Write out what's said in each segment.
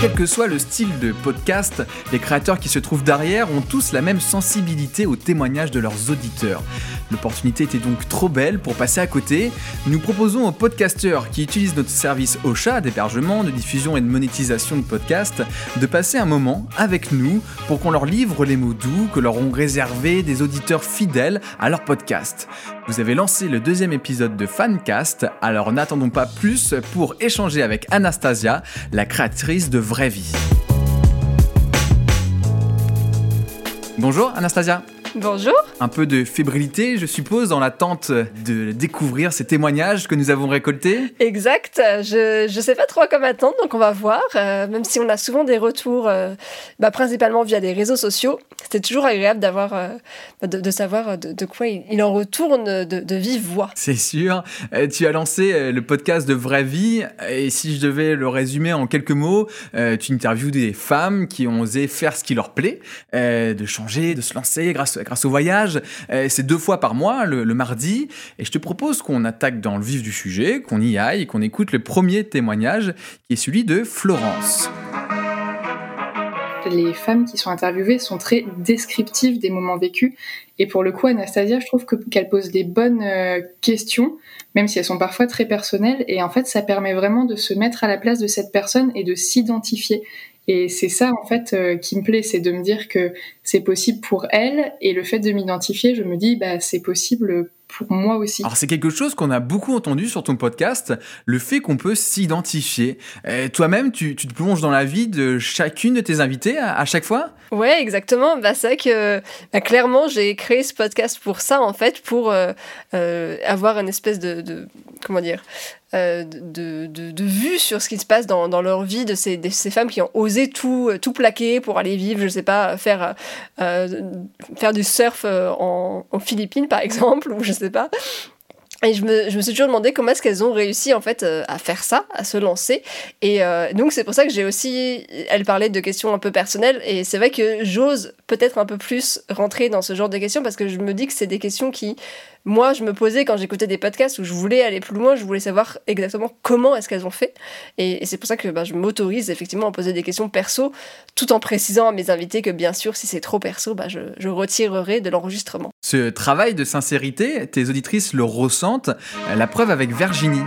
Quel que soit le style de podcast, les créateurs qui se trouvent derrière ont tous la même sensibilité au témoignage de leurs auditeurs. L'opportunité était donc trop belle pour passer à côté. Nous proposons aux podcasteurs qui utilisent notre service Ocha d'hébergement, de diffusion et de monétisation de podcasts de passer un moment avec nous pour qu'on leur livre les mots doux que leur ont réservés des auditeurs fidèles à leur podcast. Vous avez lancé le deuxième épisode de Fancast, alors n'attendons pas plus pour échanger avec Anastasia, la créatrice de Vraie Vie. Bonjour Anastasia. Bonjour. Un peu de fébrilité, je suppose, dans l'attente de découvrir ces témoignages que nous avons récoltés Exact. Je ne sais pas trop à quoi m'attendre, donc on va voir. Euh, même si on a souvent des retours, euh, bah, principalement via des réseaux sociaux, c'est toujours agréable d'avoir, euh, de, savoir de, quoi il, en retourne de, vive voix. C'est sûr. tu as lancé le podcast de Vraie Vie, et si je devais le résumer en quelques mots, tu interviews des femmes qui ont osé faire ce qui leur plaît, de changer, de se lancer grâce grâce au voyage. Euh, c'est deux fois par mois, le, mardi. Et je te propose qu'on attaque dans le vif du sujet, qu'on y aille, qu'on écoute le premier témoignage, qui est celui de Florence. Les femmes qui sont interviewées sont très descriptives des moments vécus. Et pour le coup, Anastasia, je trouve qu'elle pose des bonnes euh, questions, même si elles sont parfois très personnelles. Et en fait, ça permet vraiment de se mettre à la place de cette personne et de s'identifier. Et c'est ça, en fait, euh, qui me plaît, c'est de me dire que c'est possible pour elle. Et le fait de m'identifier, je me dis, bah, c'est possible pour moi aussi. Alors c'est quelque chose qu'on a beaucoup entendu sur ton podcast, le fait qu'on peut s'identifier. Euh, toi-même, tu, te plonges dans la vie de chacune de tes invités à, chaque fois? Ouais, exactement. Bah, c'est vrai que bah, clairement, j'ai créé ce podcast pour ça, en fait, pour euh, avoir une espèce de comment dire euh, de, de, vue sur ce qui se passe dans, dans leur vie de ces, ces, femmes qui ont osé tout, euh, tout plaquer pour aller vivre, je sais pas, faire, euh, faire du surf en, en, Philippines par exemple, ou je sais pas. Et je me, je me, suis toujours demandé comment est-ce qu'elles ont réussi en fait à faire ça, à se lancer. Et donc c'est pour ça que j'ai aussi, elle parlait de questions un peu personnelles. Et c'est vrai que j'ose peut-être un peu plus rentrer dans ce genre de questions parce que je me dis que c'est des questions qui moi, je me posais quand j'écoutais des podcasts où je voulais aller plus loin, je voulais savoir exactement comment est-ce qu'elles ont fait. Et, c'est pour ça que bah, je m'autorise effectivement à poser des questions perso, tout en précisant à mes invités que bien sûr, si c'est trop perso, bah, je, je retirerai de l'enregistrement. Ce travail de sincérité, tes auditrices le ressentent. La preuve avec Virginie.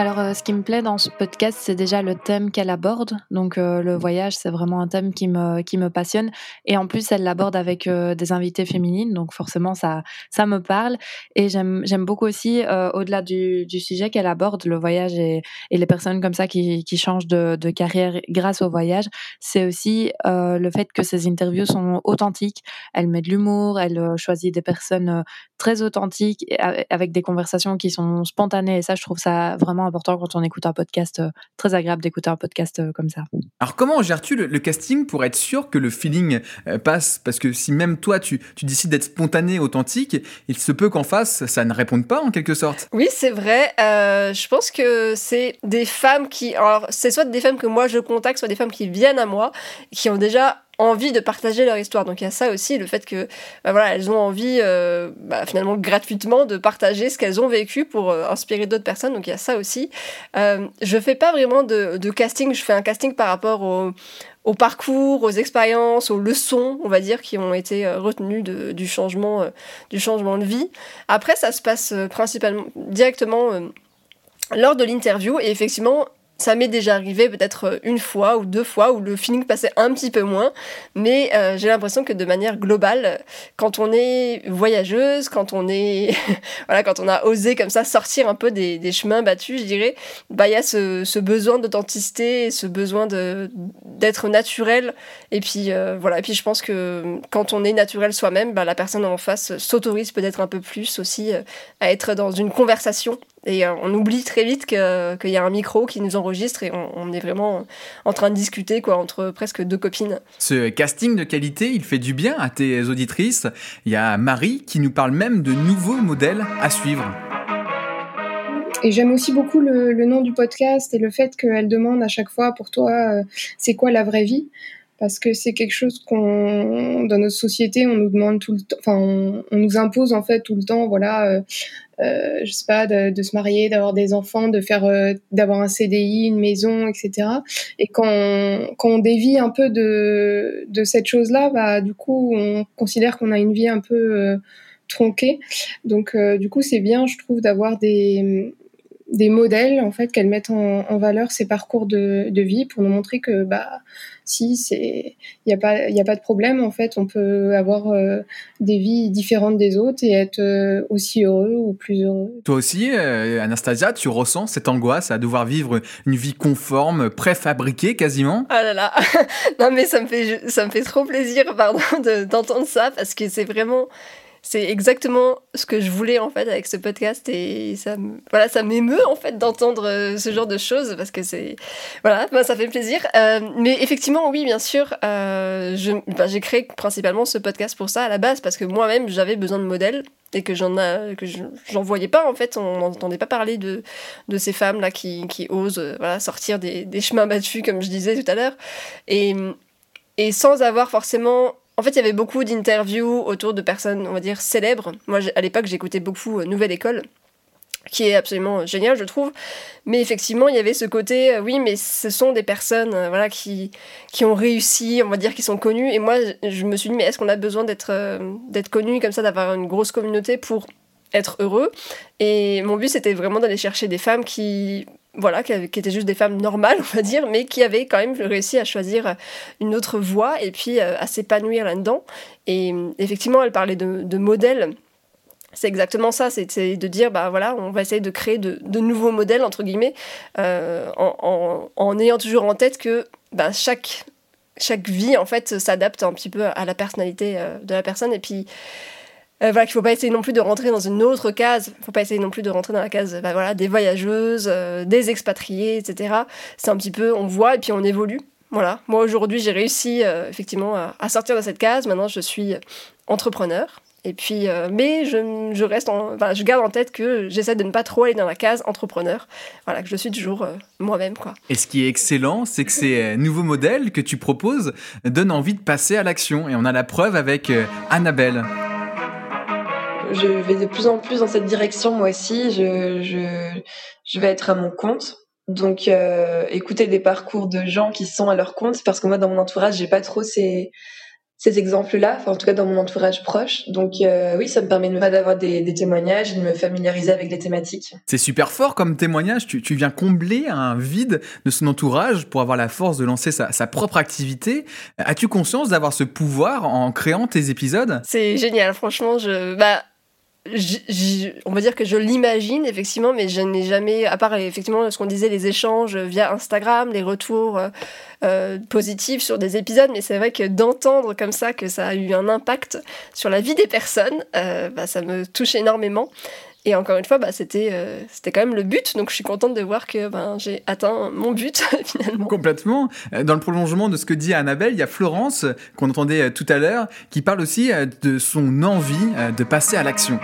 Alors, euh, ce qui me plaît dans ce podcast, c'est déjà le thème qu'elle aborde. Donc, euh, le voyage, c'est vraiment un thème qui me, qui me passionne. Et en plus, elle l'aborde avec euh, des invités féminines. Donc, forcément, ça, ça me parle. Et j'aime, beaucoup aussi, au-delà du, du sujet qu'elle aborde, le voyage et, et les personnes comme ça qui, qui changent de, de carrière grâce au voyage, c'est aussi le fait que ces interviews sont authentiques. Elle met de l'humour, elle choisit des personnes très authentiques, avec des conversations qui sont spontanées. Et ça, je trouve ça vraiment important quand on écoute un podcast, euh, très agréable d'écouter un podcast euh, comme ça. Alors comment gères-tu le, casting pour être sûr que le feeling euh, passe? Parce que si même toi, tu, tu décides d'être spontané, authentique, il se peut qu'en face, ça ne réponde pas en quelque sorte. Oui, c'est vrai. je pense que c'est des femmes qui... Alors, c'est soit des femmes que moi je contacte, soit des femmes qui viennent à moi, qui ont déjà envie de partager leur histoire. Donc il y a ça aussi, le fait que bah voilà, elles ont envie euh, bah, finalement gratuitement de partager ce qu'elles ont vécu pour euh, inspirer d'autres personnes. Donc il y a ça aussi. Euh, je fais pas vraiment de, casting, je fais un casting par rapport au, parcours, aux expériences, aux leçons, on va dire, qui ont été euh, retenues du, changement, du changement de vie. Après, ça se passe principalement directement lors de l'interview et effectivement ça m'est déjà arrivé peut-être euh, une fois ou deux fois où le feeling passait un petit peu moins, mais euh, j'ai l'impression que de manière globale, quand on est voyageuse, quand on est voilà, quand on a osé comme ça sortir un peu des, des chemins battus, je dirais, bah il y a ce, besoin d'authenticité, ce besoin de d'être naturel, et puis euh, voilà, et puis je pense que quand on est naturel soi-même, bah, la personne en face s'autorise peut-être un peu plus aussi à être dans une conversation et euh, on oublie très vite qu'il y a un micro qui nous enregistre et on, est vraiment en train de discuter quoi, entre presque deux copines. Ce casting de qualité, il fait du bien à tes auditrices. Il y a Marie qui nous parle même de nouveaux modèles à suivre. Et j'aime aussi beaucoup le, nom du podcast et le fait qu'elle demande à chaque fois pour toi, euh, c'est quoi la vraie vie? Parce que c'est quelque chose qu'on dans notre société on nous demande tout le temps, enfin on, nous impose en fait tout le temps, voilà. Euh, euh, je sais pas, de, de se marier, d'avoir des enfants, de faire, euh, d'avoir un CDI, une maison, etc. Et quand quand on dévie un peu de, de cette chose-là, bah du coup, on considère qu'on a une vie un peu euh, tronquée. Donc, du coup, c'est bien, je trouve, d'avoir des des modèles en fait qu'elles mettent en, en, valeur ces parcours de, de, vie pour nous montrer que bah si c'est il y a pas il y a pas de problème en fait on peut avoir euh, des vies différentes des autres et être euh, aussi heureux ou plus heureux. Toi aussi euh, Anastasia tu ressens cette angoisse à devoir vivre une vie conforme préfabriquée quasiment? Ah là là non mais ça me fait ça me fait trop plaisir pardon d'entendre ça parce que c'est vraiment c'est exactement ce que je voulais en fait avec ce podcast et ça voilà ça m'émeut en fait d'entendre euh, ce genre de choses parce que c'est voilà ben, ça fait plaisir. Euh, mais effectivement oui bien sûr euh, ben, j'ai créé principalement ce podcast pour ça à la base parce que moi-même j'avais besoin de modèles et que j'en que j'en voyais pas en fait. On n'entendait pas parler de, de ces femmes là qui, qui osent voilà sortir des, des chemins battus comme je disais tout à l'heure. Et et sans avoir forcément en fait, il y avait beaucoup d'interviews autour de personnes, on va dire, célèbres. Moi, à l'époque, j'écoutais beaucoup euh, Nouvelle École, qui est absolument génial, je trouve. Mais effectivement, il y avait ce côté, euh, oui, mais ce sont des personnes euh, voilà, qui, qui ont réussi, on va dire, qui sont connues. Et moi, je me suis dit, mais est-ce qu'on a besoin d'être d'être connu comme ça, d'avoir une grosse communauté pour être heureux? Et mon but, c'était vraiment d'aller chercher des femmes qui voilà, qui, étaient juste des femmes normales, on va dire, mais qui avaient quand même réussi à choisir une autre voie et puis euh, à s'épanouir là-dedans. Et euh, effectivement, elle parlait de, de modèles. C'est exactement ça, c'est de dire, bah voilà, on va essayer de créer de, nouveaux modèles, entre guillemets, euh, en, ayant toujours en tête que bah, chaque, chaque vie, en fait, s'adapte un petit peu à la personnalité de la personne. Et puis, euh, voilà, qu'il faut pas essayer non plus de rentrer dans une autre case. Il faut pas essayer non plus de rentrer dans la case bah, voilà, des voyageuses, euh, des expatriés, etc. C'est un petit peu, on voit et puis on évolue. Voilà. Moi aujourd'hui, j'ai réussi euh, effectivement à, sortir de cette case. Maintenant, je suis entrepreneur. Et puis, mais je, je reste, en, je garde en tête que j'essaie de ne pas trop aller dans la case entrepreneur. Voilà, que je suis toujours moi-même. Et ce qui est excellent, c'est que ces nouveaux modèles que tu proposes donnent envie de passer à l'action. Et on a la preuve avec Annabelle je vais de plus en plus dans cette direction moi aussi. Je, je, je vais être à mon compte. Donc euh, écouter des parcours de gens qui sont à leur compte parce que moi dans mon entourage j'ai pas trop ces ces exemples-là, enfin en tout cas dans mon entourage proche. Donc euh, oui, ça me permet d'avoir des, des, témoignages, de me familiariser avec les thématiques. C'est super fort comme témoignage. Tu, tu, viens combler un vide de son entourage pour avoir la force de lancer sa, sa propre activité. As-tu conscience d'avoir ce pouvoir en créant tes épisodes? C'est génial, franchement. Je bah on va dire que je l'imagine effectivement, mais je n'ai jamais, à part effectivement ce qu'on disait, les échanges via Instagram, les retours euh, euh, positifs sur des épisodes, mais c'est vrai que d'entendre comme ça que ça a eu un impact sur la vie des personnes, euh, bah, ça me touche énormément. Et encore une fois, bah, c'était c'était quand même le but, donc je suis contente de voir que ben, j'ai atteint mon but finalement. Complètement. Dans le prolongement de ce que dit Annabelle, il y a Florence, qu'on entendait tout à l'heure, qui parle aussi de son envie de passer à l'action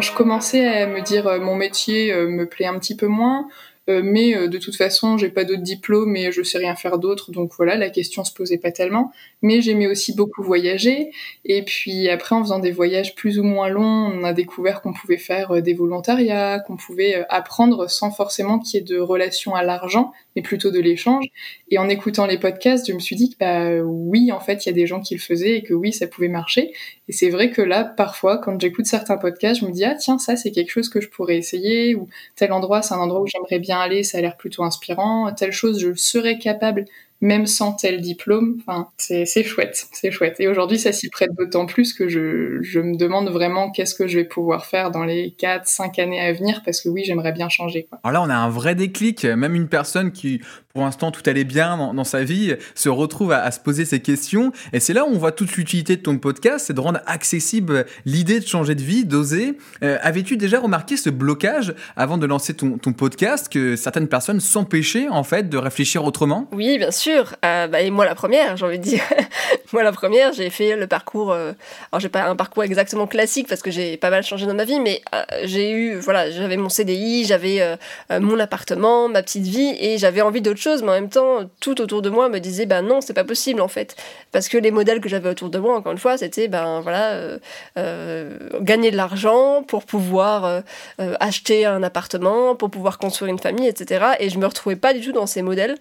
je commençais à me dire euh, mon métier euh, me plaît un petit peu moins. Euh, mais euh, de toute façon, j'ai pas d'autres diplômes et je sais rien faire d'autre, donc voilà, la question se posait pas tellement. Mais j'aimais aussi beaucoup voyager, et puis après, en faisant des voyages plus ou moins longs, on a découvert qu'on pouvait faire euh, des volontariats, qu'on pouvait apprendre sans forcément qu'il y ait de relation à l'argent, mais plutôt de l'échange. Et en écoutant les podcasts, je me suis dit que bah oui, en fait, il y a des gens qui le faisaient et que oui, ça pouvait marcher. Et c'est vrai que là, parfois, quand j'écoute certains podcasts, je me dis ah tiens, ça c'est quelque chose que je pourrais essayer ou tel endroit, c'est un endroit où j'aimerais bien aller, ça a l'air plutôt inspirant, telle chose, je serais capable même sans tel diplôme. C'est chouette, c'est chouette. Et aujourd'hui, ça s'y prête d'autant plus que je, je, me demande vraiment qu'est-ce que je vais pouvoir faire dans les 4, 5 années à venir, parce que oui, j'aimerais bien changer. Quoi. Alors là, on a un vrai déclic. Même une personne qui pour l'instant tout allait bien dans, sa vie, se retrouve à, se poser ces questions. Et c'est là où on voit toute l'utilité de ton podcast, c'est de rendre accessible l'idée de changer de vie, d'oser. Euh, avais-tu déjà remarqué ce blocage avant de lancer ton, podcast, que certaines personnes s'empêchaient en fait de réfléchir autrement? Oui, bien sûr. Euh, bah, et moi la première, j'ai envie de dire. moi la première, j'ai fait le parcours. Euh, alors j'ai pas un parcours exactement classique parce que j'ai pas mal changé dans ma vie, mais j'ai eu, voilà, j'avais mon CDI, j'avais mon appartement, ma petite vie, et j'avais envie d'autre mais en même temps, tout autour de moi me disait, ben non, c'est pas possible en fait. Parce que les modèles que j'avais autour de moi, encore une fois, c'était, ben voilà, euh, euh, gagner de l'argent pour pouvoir acheter un appartement, pour pouvoir construire une famille, etc. Et je me retrouvais pas du tout dans ces modèles.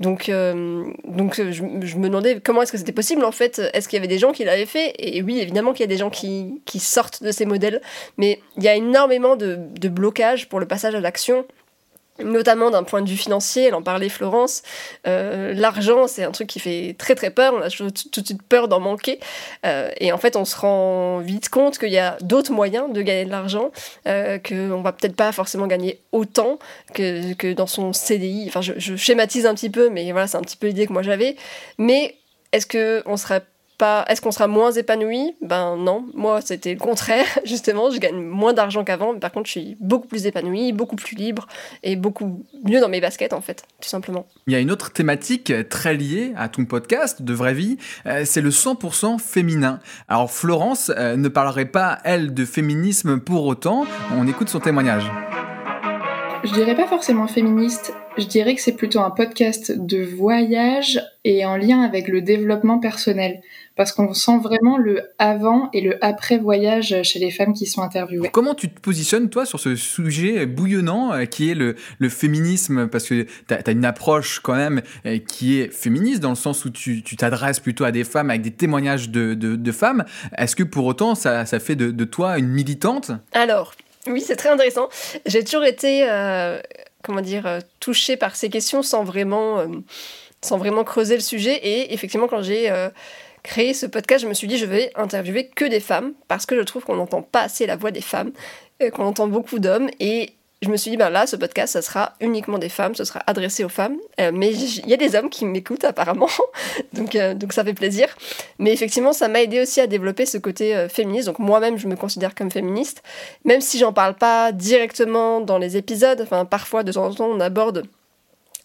Donc, donc je, me demandais comment est-ce que c'était possible en fait. Est-ce qu'il y avait des gens qui l'avaient fait? Et oui, évidemment qu'il y a des gens qui, qui sortent de ces modèles, mais il y a énormément de, de blocages pour le passage à l'action notamment d'un point de vue financier, elle en parlait Florence, euh, l'argent c'est un truc qui fait très très peur, on a tout, de suite peur d'en manquer, euh, et en fait on se rend vite compte qu'il y a d'autres moyens de gagner de l'argent, euh, qu'on va peut-être pas forcément gagner autant que, que dans son CDI, enfin je, je schématise un petit peu, mais voilà c'est un petit peu l'idée que moi j'avais, mais est-ce qu'on serait est-ce qu'on sera moins épanoui? Ben non, moi c'était le contraire, justement, je gagne moins d'argent qu'avant, mais par contre je suis beaucoup plus épanouie, beaucoup plus libre et beaucoup mieux dans mes baskets en fait, tout simplement. Il y a une autre thématique très liée à ton podcast de vraie vie, euh, c'est le 100% féminin. Alors Florence euh, ne parlerait pas, elle, de féminisme pour autant, on écoute son témoignage. Je dirais pas forcément féministe, je dirais que c'est plutôt un podcast de voyage et en lien avec le développement personnel parce qu'on sent vraiment le avant et le après voyage chez les femmes qui sont interviewées. Comment tu te positionnes toi sur ce sujet bouillonnant euh, qui est le, le féminisme? Parce que tu as, une approche quand même euh, qui est féministe dans le sens où tu t'adresses plutôt à des femmes avec des témoignages de, de, de femmes. Est-ce que pour autant ça, ça fait de, de, toi une militante? Alors, oui, c'est très intéressant. J'ai toujours été, euh, comment dire, touchée par ces questions sans vraiment, sans vraiment creuser le sujet. Et effectivement, quand j'ai créer ce podcast, je me suis dit je vais interviewer que des femmes parce que je trouve qu'on n'entend pas assez la voix des femmes, euh, qu'on entend beaucoup d'hommes et je me suis dit, ben là, ce podcast, ça sera uniquement des femmes, ce sera adressé aux femmes. Euh, mais il y a des hommes qui m'écoutent apparemment, donc, euh, donc ça fait plaisir. Mais effectivement, ça m'a aidé aussi à développer ce côté féministe. Donc moi-même, je me considère comme féministe, même si j'en parle pas directement dans les épisodes. Enfin, parfois, de temps en temps, on aborde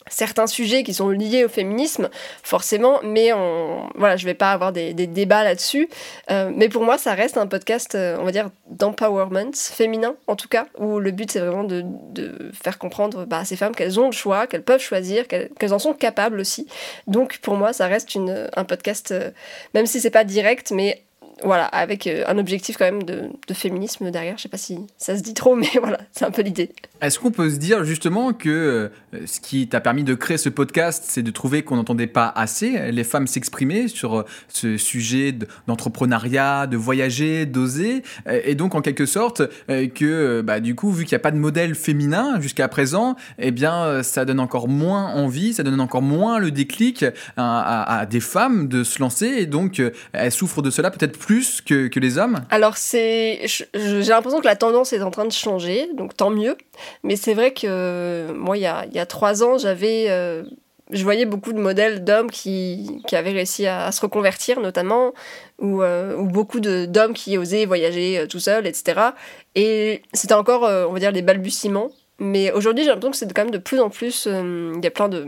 certains sujets qui sont liés au féminisme, forcément, mais on, voilà, je vais pas avoir des, débats là-dessus. Euh, mais pour moi, ça reste un podcast, euh, on va dire, d'empowerment féminin, en tout cas, où le but, c'est vraiment de, faire comprendre bah, à ces femmes qu'elles ont le choix, qu'elles peuvent choisir, qu'elles en sont capables aussi. Donc, pour moi, ça reste une, un podcast, euh, même si c'est pas direct, mais voilà, avec euh, un objectif quand même de, féminisme derrière. Je sais pas si ça se dit trop, mais voilà, c'est un peu l'idée. Est-ce qu'on peut se dire justement que euh, ce qui t'a permis de créer ce podcast, c'est de trouver qu'on n'entendait pas assez les femmes s'exprimer sur euh, ce sujet d'entrepreneuriat, de voyager, d'oser, et donc en quelque sorte que bah, du coup, vu qu'il n'y a pas de modèle féminin jusqu'à présent, eh bien, ça donne encore moins envie, ça donne encore moins le déclic à, à des femmes de se lancer, et donc elles souffrent de cela peut-être plus que, les hommes Alors, c'est, j'ai l'impression que la tendance est en train de changer, donc tant mieux. Mais c'est vrai que moi, il y a, trois ans, j'avais. Euh, je voyais beaucoup de modèles d'hommes qui, qui, avaient réussi à, se reconvertir, notamment, ou, euh, ou beaucoup d'hommes qui osaient voyager euh, tout seuls, etc. Et c'était encore, on va dire, des balbutiements. Mais aujourd'hui, j'ai l'impression que c'est quand même de plus en plus. Il y a plein de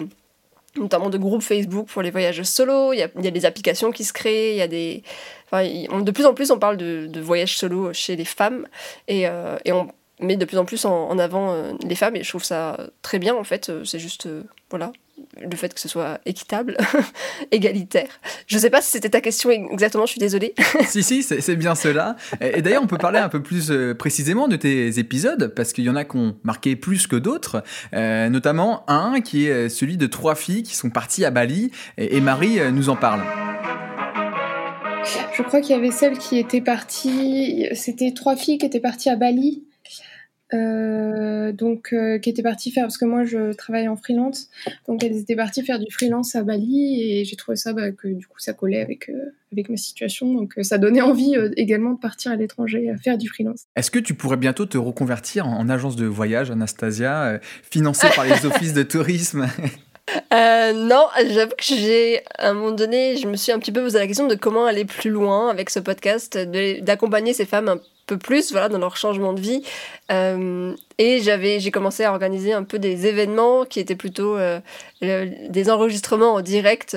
notamment de groupes Facebook pour les voyages solo, il y a, des applications qui se créent, il y a des... Enfin, de plus en plus on parle de, voyages solo chez les femmes et, euh, et, on met de plus en plus en, avant euh, les femmes et je trouve ça très bien en fait, euh, c'est juste... voilà, le fait que ce soit équitable, égalitaire. Je ne sais pas si c'était ta question exactement, je suis désolée. si, si, c'est bien cela. Et, d'ailleurs, on peut parler un peu plus euh, précisément de tes épisodes, parce qu'il y en a qui ont marqué plus que d'autres, euh, notamment un qui est celui de trois filles qui sont parties à Bali, et, Marie euh, nous en parle. Je crois qu'il y avait celle qui était partie, c'était trois filles qui étaient parties à Bali euh, donc euh, qui était partie faire parce que moi je travaille en freelance. Donc elles étaient parties faire du freelance à Bali et j'ai trouvé ça bah, que du coup ça collait avec euh, avec ma situation. Donc ça donnait envie également de partir à l'étranger à faire du freelance. Est-ce que tu pourrais bientôt te reconvertir en, agence de voyage Anastasia financée par les offices de tourisme? Non, j'avoue que j'ai, à un moment donné, je me suis un petit peu posé la question de comment aller plus loin avec ce podcast, d'accompagner ces femmes un peu plus voilà, dans leur changement de vie. Euh, et j'avais, j'ai commencé à organiser un peu des événements qui étaient plutôt euh, des enregistrements en direct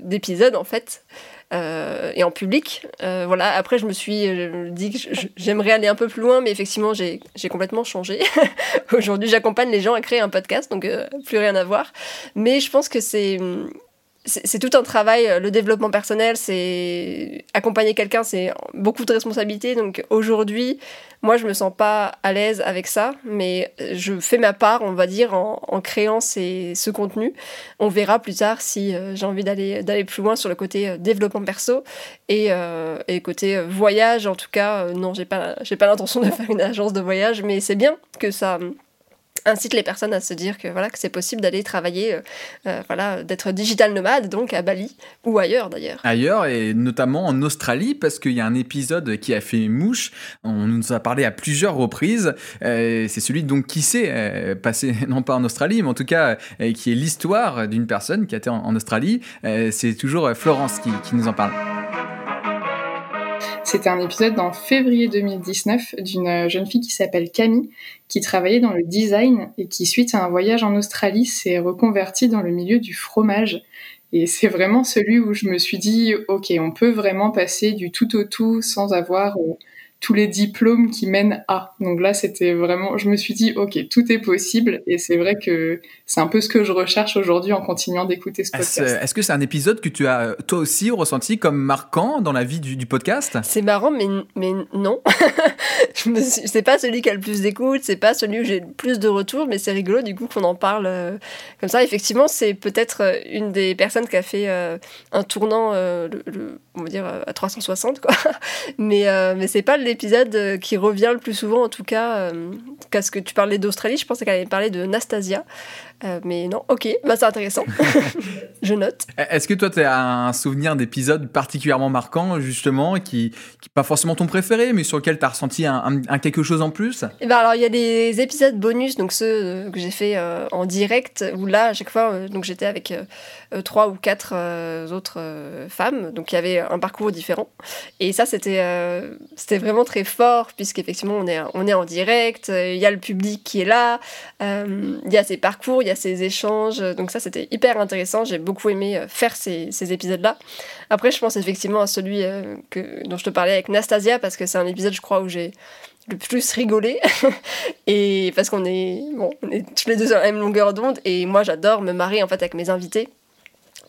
d'épisodes en fait. et en public. voilà. Après, je me suis dit que j'aimerais aller un peu plus loin, mais effectivement, j'ai complètement changé. Aujourd'hui, j'accompagne les gens à créer un podcast, donc plus rien à voir. Mais je pense que c'est c'est tout un travail. Le développement personnel, c'est accompagner quelqu'un, c'est beaucoup de responsabilités. Donc aujourd'hui, moi, je me sens pas à l'aise avec ça, mais je fais ma part, on va dire, en, créant ce contenu. On verra plus tard si euh, j'ai envie d'aller plus loin sur le côté euh, développement perso et, euh, et côté voyage. En tout cas, non, j'ai pas j'ai pas l'intention de faire une agence de voyage, mais c'est bien que ça incite les personnes à se dire que voilà que c'est possible d'aller travailler, euh, euh, voilà, d'être digital nomade donc à Bali ou ailleurs d'ailleurs. Ailleurs et notamment en Australie parce qu'il y a un épisode qui a fait mouche. On nous a parlé à plusieurs reprises. Euh, c'est celui donc qui s'est passé non pas en Australie mais en tout cas qui est l'histoire d'une personne qui a été en, Australie. c'est toujours Florence qui, qui nous en parle. C'était un épisode en février 2019 d'une jeune fille qui s'appelle Camille, qui travaillait dans le design et qui, suite à un voyage en Australie, s'est reconvertie dans le milieu du fromage. Et c'est vraiment celui où je me suis dit, OK, on peut vraiment passer du tout au tout sans avoir euh, tous les diplômes qui mènent à. Donc là, c'était vraiment, je me suis dit, ok, tout est possible, et c'est vrai que c'est un peu ce que je recherche aujourd'hui en continuant d'écouter ce podcast. Est-ce que c'est un épisode que tu as toi aussi ressenti comme marquant dans la vie du, podcast? C'est marrant, mais, mais non. c'est pas celui qui a le plus d'écoute, c'est pas celui où j'ai le plus de retours, mais c'est rigolo du coup qu'on en parle euh, comme ça. Effectivement, c'est peut-être euh, une des personnes qui a fait euh, un tournant, le, on va dire, à 360, quoi. mais, mais c'est pas le l'épisode euh, qui revient le plus souvent, en tout cas, euh, qu'à ce que tu parlais d'Australie. Je pensais qu'elle allait parler de Nastasia. Euh, mais non, ok, bah c'est intéressant. je note. Est-ce que toi, tu as un souvenir d'épisode particulièrement marquant, justement, qui n'est pas forcément ton préféré, mais sur lequel tu as ressenti un, quelque chose en plus? Eh ben Alors, il y a des épisodes bonus, donc ceux que j'ai fait en direct, où là, à chaque fois, donc j'étais avec trois ou quatre autres femmes, donc il y avait un parcours différent. Et ça, c'était c'était vraiment très fort, puisqu'effectivement, on est, on est en direct, il y a le public qui est là, il y a ces parcours, il y a ces échanges. Donc ça, c'était hyper intéressant. J'ai beaucoup aimé euh, faire ces, ces épisodes-là. Après, je pense effectivement à celui euh, dont je te parlais avec Nastasia, parce que c'est un épisode, je crois, où j'ai le plus rigolé. et parce qu'on est, bon, tous les deux sur la même longueur d'onde. Et moi, j'adore me marrer en fait avec mes invités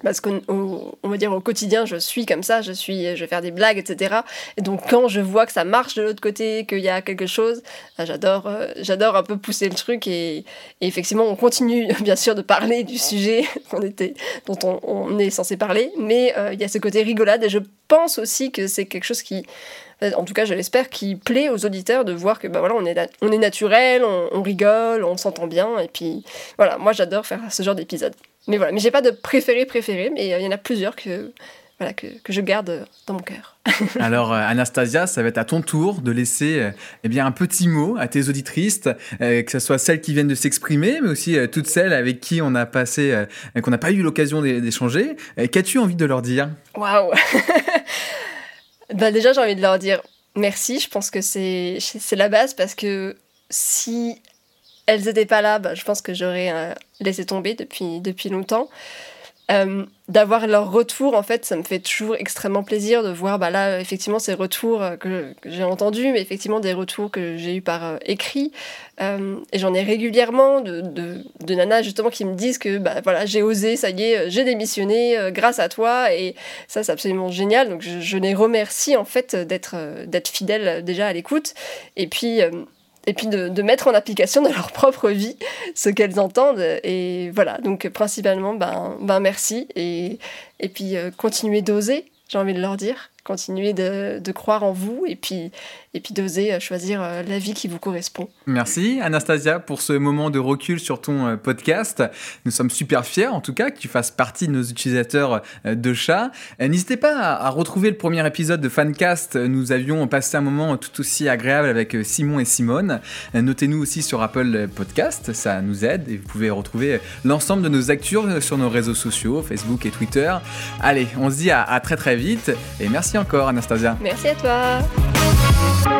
parce qu'on on va dire au quotidien je suis comme ça je suis je vais faire des blagues etc et donc quand je vois que ça marche de l'autre côté qu'il y a quelque chose bah, j'adore euh, j'adore un peu pousser le truc. Et, effectivement on continue bien sûr de parler du sujet dont on, est censé parler. Mais euh, il y a ce côté rigolade et je pense aussi que c'est quelque chose qui en tout cas je l'espère, qui plaît aux auditeurs de voir que bah voilà, on est, on est naturel, on, on rigole, on s'entend bien, et puis voilà, moi j'adore faire ce genre d'épisode. Mais voilà, mais j'ai pas de préféré préféré, mais euh, il y en a plusieurs que, voilà, que, que je garde dans mon cœur. Alors euh, Anastasia, ça va être à ton tour de laisser euh, eh bien, un petit mot à tes auditrices, que ce soit celles qui viennent de s'exprimer, mais aussi toutes celles avec qui on a passé, qu'on n'a pas eu l'occasion d'échanger. Qu'as-tu envie de leur dire? Waouh bah Déjà, j'ai envie de leur dire merci. Je pense que c'est la base parce que si elles n'étaient pas là, bah, je pense que j'aurais euh, laissé tomber depuis, depuis longtemps. Euh, d'avoir leur retour, en fait, ça me fait toujours extrêmement plaisir de voir, bah là, effectivement, ces retours euh, que, j'ai entendus, mais effectivement des retours que j'ai eu par écrit. et j'en ai régulièrement de, de, de, nanas, justement, qui me disent que, bah voilà, j'ai osé, ça y est, j'ai démissionné grâce à toi. Et ça, c'est absolument génial. Donc, je, les remercie, en fait, d'être d'être fidèles déjà à l'écoute. Et puis, et puis de, mettre en application dans leur propre vie ce qu'elles entendent. Et voilà, donc principalement, ben, ben merci. Et, et puis euh, continuer d'oser, j'ai envie de leur dire continuer de, de, croire en vous et puis, et puis d'oser euh, choisir euh, la vie qui vous correspond. Merci Anastasia pour ce moment de recul sur ton euh, podcast. Nous sommes super fiers en tout cas que tu fasses partie de nos utilisateurs de chat. N'hésitez pas à, retrouver le premier épisode de Fancast. Nous avions passé un moment tout aussi agréable avec Simon et Simone. Notez-nous aussi sur Apple Podcast, ça nous aide et vous pouvez retrouver l'ensemble de nos actures sur nos réseaux sociaux, Facebook et Twitter. Allez, on se dit à, très très vite et encore Anastasia. Merci à toi.